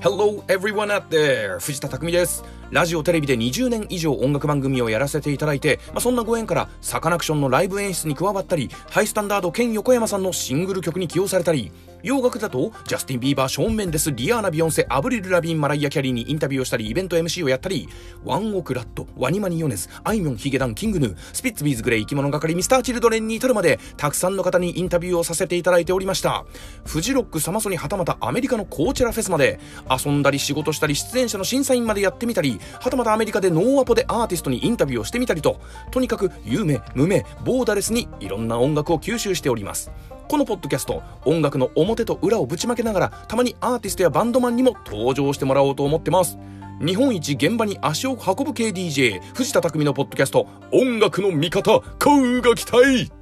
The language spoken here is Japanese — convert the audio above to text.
Hello everyone out there! 藤田匠です。ラジオテレビで20年以上音楽番組をやらせていただいて、まあ、そんなご縁からサカナクションのライブ演出に加わったり、ハイスタンダード、健横山さんのシングル曲に起用されたり、洋楽だとジャスティン・ビーバー、ショーン・メンデス、リアーナ・ビヨンセ、アブリル・ラビン、マライア・キャリーにインタビューをしたり、イベント MC をやったり、ワンオク、RAD、WANIMA に米津、あいみょん、ヒゲダン、 King Gnu、スピッツ、B'z、GLAY、いきものがかり、ミスター・チルドレンに至るまで、たくさんの方にインタビューをさせていただいておりました。フジロック、サマソニ、はたまたアメリカのコーチェラフェスまで、遊んだり仕事したり出演者の審査員までやってみたり、はたまたアメリカでノーアポでアーティストにインタビューをしてみたりと、とにかく有名、無名、ボーダレスにいろんな音楽を吸収しております。このポッドキャスト音楽の表と裏をぶちまけながらたまにアーティストやバンドマンにも登場してもらおうと思ってます。日本一現場に足を運ぶ系 DJ 藤田匠のポッドキャスト音楽の味方、うが期待